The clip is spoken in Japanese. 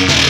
You.